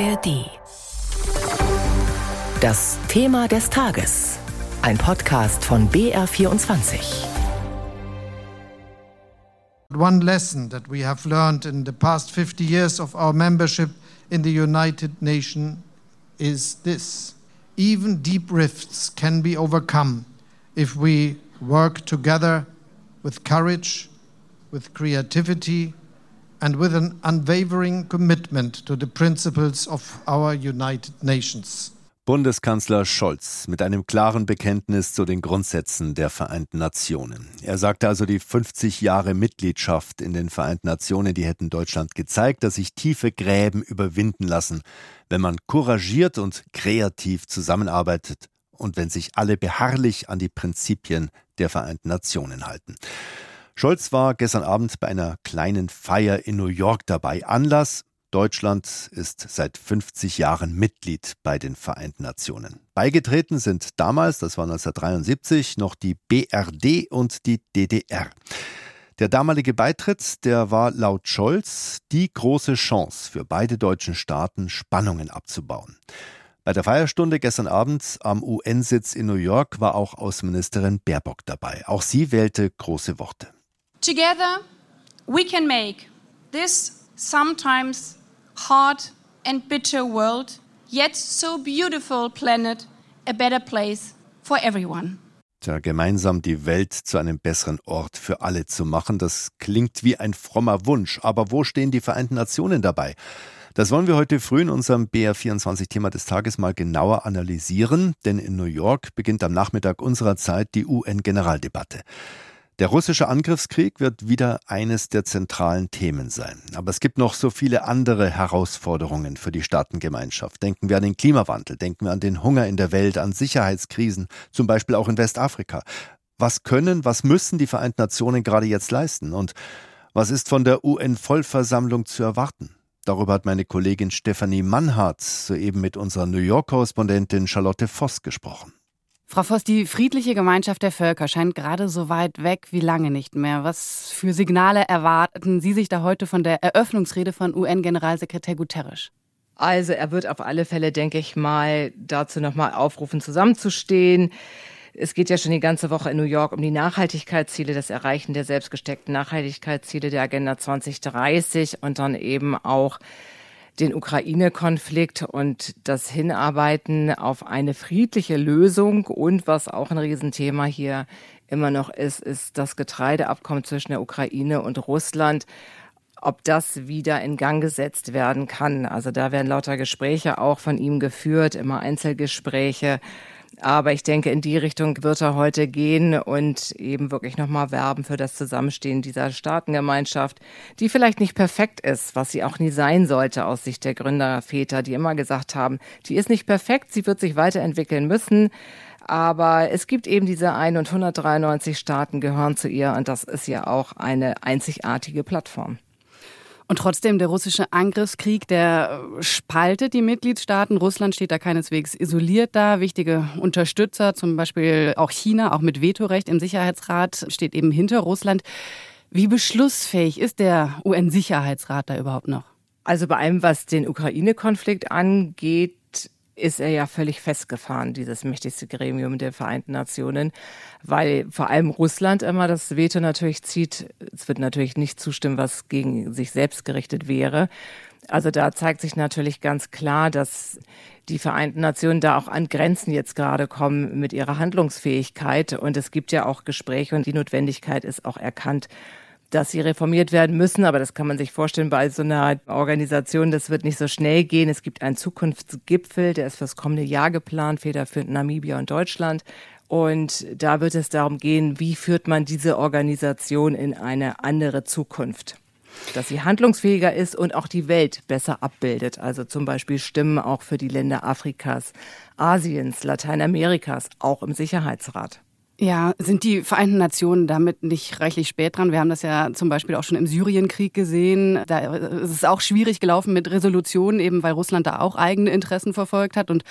ARD. Das Thema des Tages. Ein Podcast von BR24. One lesson that we have learned in the past 50 years of our membership in the United Nations is this. Even deep rifts can be overcome if we work together with courage, with creativity, and with an unwavering commitment to the principles of our United Nations. Bundeskanzler Scholz mit einem klaren Bekenntnis zu den Grundsätzen der Vereinten Nationen. Er sagte also, die 50 Jahre Mitgliedschaft in den Vereinten Nationen, die hätten Deutschland gezeigt, dass sich tiefe Gräben überwinden lassen, wenn man couragiert und kreativ zusammenarbeitet und wenn sich alle beharrlich an die Prinzipien der Vereinten Nationen halten. Scholz war gestern Abend bei einer kleinen Feier in New York dabei. Anlass Deutschland ist seit 50 Jahren Mitglied bei den Vereinten Nationen. Beigetreten sind damals, das war 1973, noch die BRD und die DDR. Der damalige Beitritt, der war laut Scholz die große Chance für beide deutschen Staaten, Spannungen abzubauen. Bei der Feierstunde gestern Abend am UN-Sitz in New York war auch Außenministerin Baerbock dabei. Auch sie wählte große Worte. Together we can make this sometimes hard and bitter world, yet so beautiful planet a better place for everyone. Tja, gemeinsam die Welt zu einem besseren Ort für alle zu machen, das klingt wie ein frommer Wunsch. Aber wo stehen die Vereinten Nationen dabei? Das wollen wir heute früh in unserem BR24-Thema des Tages mal genauer analysieren, denn in New York beginnt am Nachmittag unserer Zeit die UN-Generaldebatte. Der russische Angriffskrieg wird wieder eines der zentralen Themen sein. Aber es gibt noch so viele andere Herausforderungen für die Staatengemeinschaft. Denken wir an den Klimawandel, denken wir an den Hunger in der Welt, an Sicherheitskrisen, zum Beispiel auch in Westafrika. Was können, was müssen die Vereinten Nationen gerade jetzt leisten? Und was ist von der UN-Vollversammlung zu erwarten? Darüber hat meine Kollegin Stefanie Mannhardt soeben mit unserer New York-Korrespondentin Charlotte Voss gesprochen. Frau Voss, die friedliche Gemeinschaft der Völker scheint gerade so weit weg wie lange nicht mehr. Was für Signale erwarten Sie sich da heute von der Eröffnungsrede von UN-Generalsekretär Guterres? Also er wird auf alle Fälle, denke ich mal, dazu nochmal aufrufen, zusammenzustehen. Es geht ja schon die ganze Woche in New York um die Nachhaltigkeitsziele, das Erreichen der selbstgesteckten Nachhaltigkeitsziele der Agenda 2030 und dann eben auch den Ukraine-Konflikt und das Hinarbeiten auf eine friedliche Lösung. Und was auch ein Riesenthema hier immer noch ist, ist das Getreideabkommen zwischen der Ukraine und Russland ob das wieder in Gang gesetzt werden kann. Also da werden lauter Gespräche auch von ihm geführt, immer Einzelgespräche. Aber ich denke, in die Richtung wird er heute gehen und eben wirklich nochmal werben für das Zusammenstehen dieser Staatengemeinschaft, die vielleicht nicht perfekt ist, was sie auch nie sein sollte aus Sicht der Gründerväter, die immer gesagt haben, die ist nicht perfekt, sie wird sich weiterentwickeln müssen. Aber es gibt eben diese ein und 193 Staaten gehören zu ihr und das ist ja auch eine einzigartige Plattform. Und trotzdem, der russische Angriffskrieg, der äh, spaltet die Mitgliedstaaten. Russland steht da keineswegs isoliert da. Wichtige Unterstützer, zum Beispiel auch China, auch mit Vetorecht im Sicherheitsrat, steht eben hinter Russland. Wie beschlussfähig ist der UN-Sicherheitsrat da überhaupt noch? Also bei allem, was den Ukraine-Konflikt angeht, ist er ja völlig festgefahren, dieses mächtigste Gremium der Vereinten Nationen, weil vor allem Russland immer das Veto natürlich zieht. Es wird natürlich nicht zustimmen, was gegen sich selbst gerichtet wäre. Also da zeigt sich natürlich ganz klar, dass die Vereinten Nationen da auch an Grenzen jetzt gerade kommen mit ihrer Handlungsfähigkeit. Und es gibt ja auch Gespräche und die Notwendigkeit ist auch erkannt dass sie reformiert werden müssen. Aber das kann man sich vorstellen bei so einer Organisation. Das wird nicht so schnell gehen. Es gibt einen Zukunftsgipfel, der ist fürs kommende Jahr geplant, federführend Namibia und Deutschland. Und da wird es darum gehen, wie führt man diese Organisation in eine andere Zukunft dass sie handlungsfähiger ist und auch die Welt besser abbildet. Also zum Beispiel Stimmen auch für die Länder Afrikas, Asiens, Lateinamerikas, auch im Sicherheitsrat. Ja, sind die Vereinten Nationen damit nicht reichlich spät dran? Wir haben das ja zum Beispiel auch schon im Syrienkrieg gesehen. Da ist es auch schwierig gelaufen mit Resolutionen, eben weil Russland da auch eigene Interessen verfolgt hat und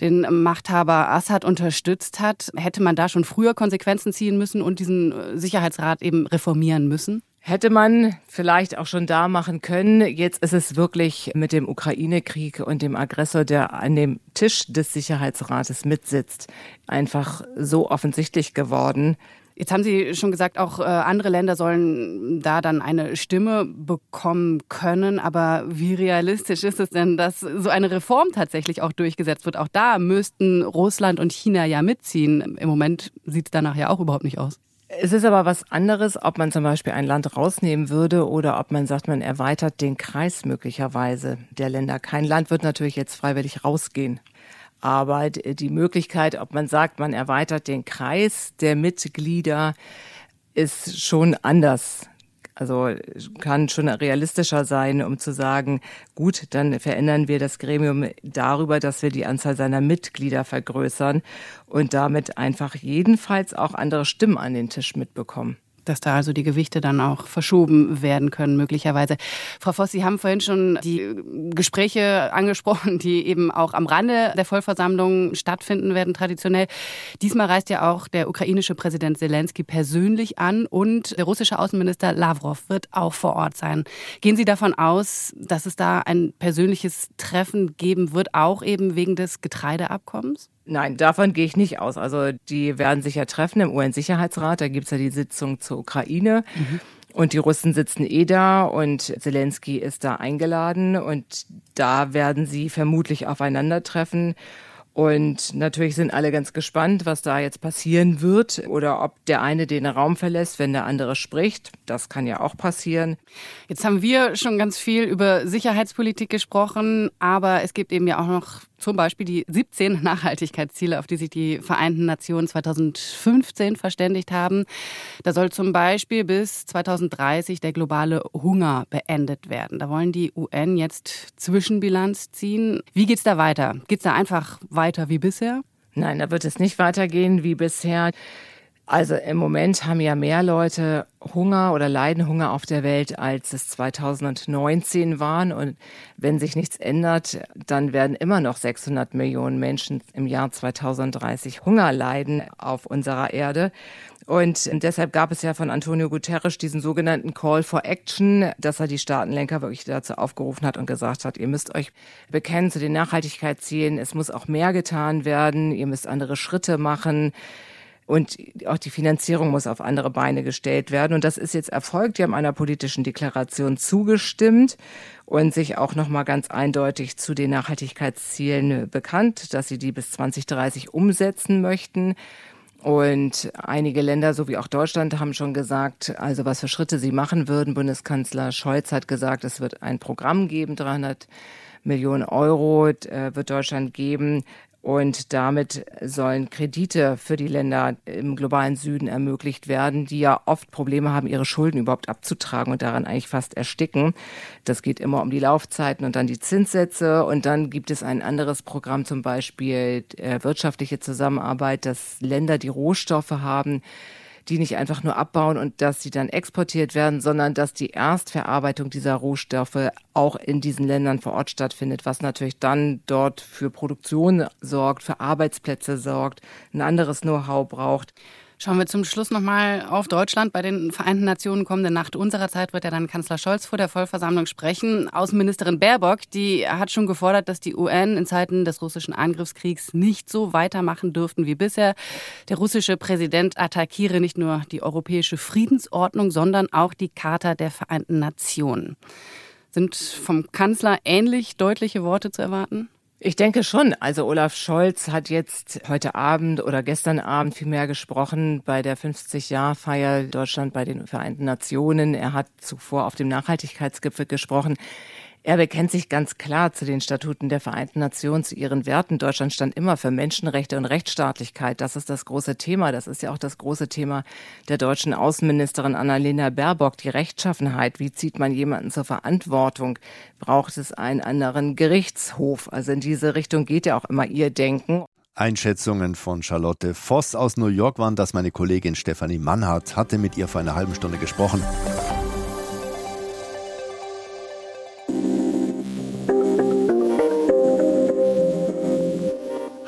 den Machthaber Assad unterstützt hat. Hätte man da schon früher Konsequenzen ziehen müssen und diesen Sicherheitsrat eben reformieren müssen? Hätte man vielleicht auch schon da machen können. Jetzt ist es wirklich mit dem Ukraine-Krieg und dem Aggressor, der an dem Tisch des Sicherheitsrates mitsitzt, einfach so offensichtlich geworden. Jetzt haben Sie schon gesagt, auch äh, andere Länder sollen da dann eine Stimme bekommen können. Aber wie realistisch ist es denn, dass so eine Reform tatsächlich auch durchgesetzt wird? Auch da müssten Russland und China ja mitziehen. Im Moment sieht es danach ja auch überhaupt nicht aus. Es ist aber was anderes, ob man zum Beispiel ein Land rausnehmen würde oder ob man sagt, man erweitert den Kreis möglicherweise der Länder. Kein Land wird natürlich jetzt freiwillig rausgehen. Aber die Möglichkeit, ob man sagt, man erweitert den Kreis der Mitglieder, ist schon anders also kann schon realistischer sein, um zu sagen, gut, dann verändern wir das Gremium darüber, dass wir die Anzahl seiner Mitglieder vergrößern und damit einfach jedenfalls auch andere Stimmen an den Tisch mitbekommen dass da also die Gewichte dann auch verschoben werden können, möglicherweise. Frau Voss, Sie haben vorhin schon die Gespräche angesprochen, die eben auch am Rande der Vollversammlung stattfinden werden, traditionell. Diesmal reist ja auch der ukrainische Präsident Zelensky persönlich an und der russische Außenminister Lavrov wird auch vor Ort sein. Gehen Sie davon aus, dass es da ein persönliches Treffen geben wird, auch eben wegen des Getreideabkommens? Nein, davon gehe ich nicht aus. Also die werden sich ja treffen im UN-Sicherheitsrat. Da gibt es ja die Sitzung zur Ukraine. Mhm. Und die Russen sitzen eh da und Zelensky ist da eingeladen und da werden sie vermutlich aufeinandertreffen. Und natürlich sind alle ganz gespannt, was da jetzt passieren wird oder ob der eine den Raum verlässt, wenn der andere spricht. Das kann ja auch passieren. Jetzt haben wir schon ganz viel über Sicherheitspolitik gesprochen, aber es gibt eben ja auch noch zum Beispiel die 17 Nachhaltigkeitsziele, auf die sich die Vereinten Nationen 2015 verständigt haben. Da soll zum Beispiel bis 2030 der globale Hunger beendet werden. Da wollen die UN jetzt Zwischenbilanz ziehen. Wie geht es da weiter? Geht es da einfach weiter wie bisher? Nein, da wird es nicht weitergehen wie bisher. Also im Moment haben ja mehr Leute Hunger oder leiden Hunger auf der Welt, als es 2019 waren. Und wenn sich nichts ändert, dann werden immer noch 600 Millionen Menschen im Jahr 2030 Hunger leiden auf unserer Erde. Und deshalb gab es ja von Antonio Guterres diesen sogenannten Call for Action, dass er die Staatenlenker wirklich dazu aufgerufen hat und gesagt hat, ihr müsst euch bekennen zu den Nachhaltigkeitszielen. Es muss auch mehr getan werden. Ihr müsst andere Schritte machen. Und auch die Finanzierung muss auf andere Beine gestellt werden. Und das ist jetzt erfolgt. Die haben einer politischen Deklaration zugestimmt und sich auch nochmal ganz eindeutig zu den Nachhaltigkeitszielen bekannt, dass sie die bis 2030 umsetzen möchten. Und einige Länder, so wie auch Deutschland, haben schon gesagt, also was für Schritte sie machen würden. Bundeskanzler Scholz hat gesagt, es wird ein Programm geben, 300 Millionen Euro äh, wird Deutschland geben, und damit sollen Kredite für die Länder im globalen Süden ermöglicht werden, die ja oft Probleme haben, ihre Schulden überhaupt abzutragen und daran eigentlich fast ersticken. Das geht immer um die Laufzeiten und dann die Zinssätze. Und dann gibt es ein anderes Programm, zum Beispiel äh, wirtschaftliche Zusammenarbeit, dass Länder, die Rohstoffe haben, die nicht einfach nur abbauen und dass sie dann exportiert werden, sondern dass die Erstverarbeitung dieser Rohstoffe auch in diesen Ländern vor Ort stattfindet, was natürlich dann dort für Produktion sorgt, für Arbeitsplätze sorgt, ein anderes Know-how braucht. Schauen wir zum Schluss nochmal auf Deutschland. Bei den Vereinten Nationen kommende Nacht unserer Zeit wird ja dann Kanzler Scholz vor der Vollversammlung sprechen. Außenministerin Baerbock, die hat schon gefordert, dass die UN in Zeiten des russischen Angriffskriegs nicht so weitermachen dürften wie bisher. Der russische Präsident attackiere nicht nur die europäische Friedensordnung, sondern auch die Charta der Vereinten Nationen. Sind vom Kanzler ähnlich deutliche Worte zu erwarten? Ich denke schon. Also Olaf Scholz hat jetzt heute Abend oder gestern Abend viel mehr gesprochen bei der 50-Jahr-Feier Deutschland bei den Vereinten Nationen. Er hat zuvor auf dem Nachhaltigkeitsgipfel gesprochen. Er bekennt sich ganz klar zu den Statuten der Vereinten Nationen, zu ihren Werten. Deutschland stand immer für Menschenrechte und Rechtsstaatlichkeit. Das ist das große Thema. Das ist ja auch das große Thema der deutschen Außenministerin Annalena Baerbock, die Rechtschaffenheit. Wie zieht man jemanden zur Verantwortung? Braucht es einen anderen Gerichtshof? Also in diese Richtung geht ja auch immer ihr Denken. Einschätzungen von Charlotte Voss aus New York waren das. Meine Kollegin Stefanie Mannhardt hatte mit ihr vor einer halben Stunde gesprochen.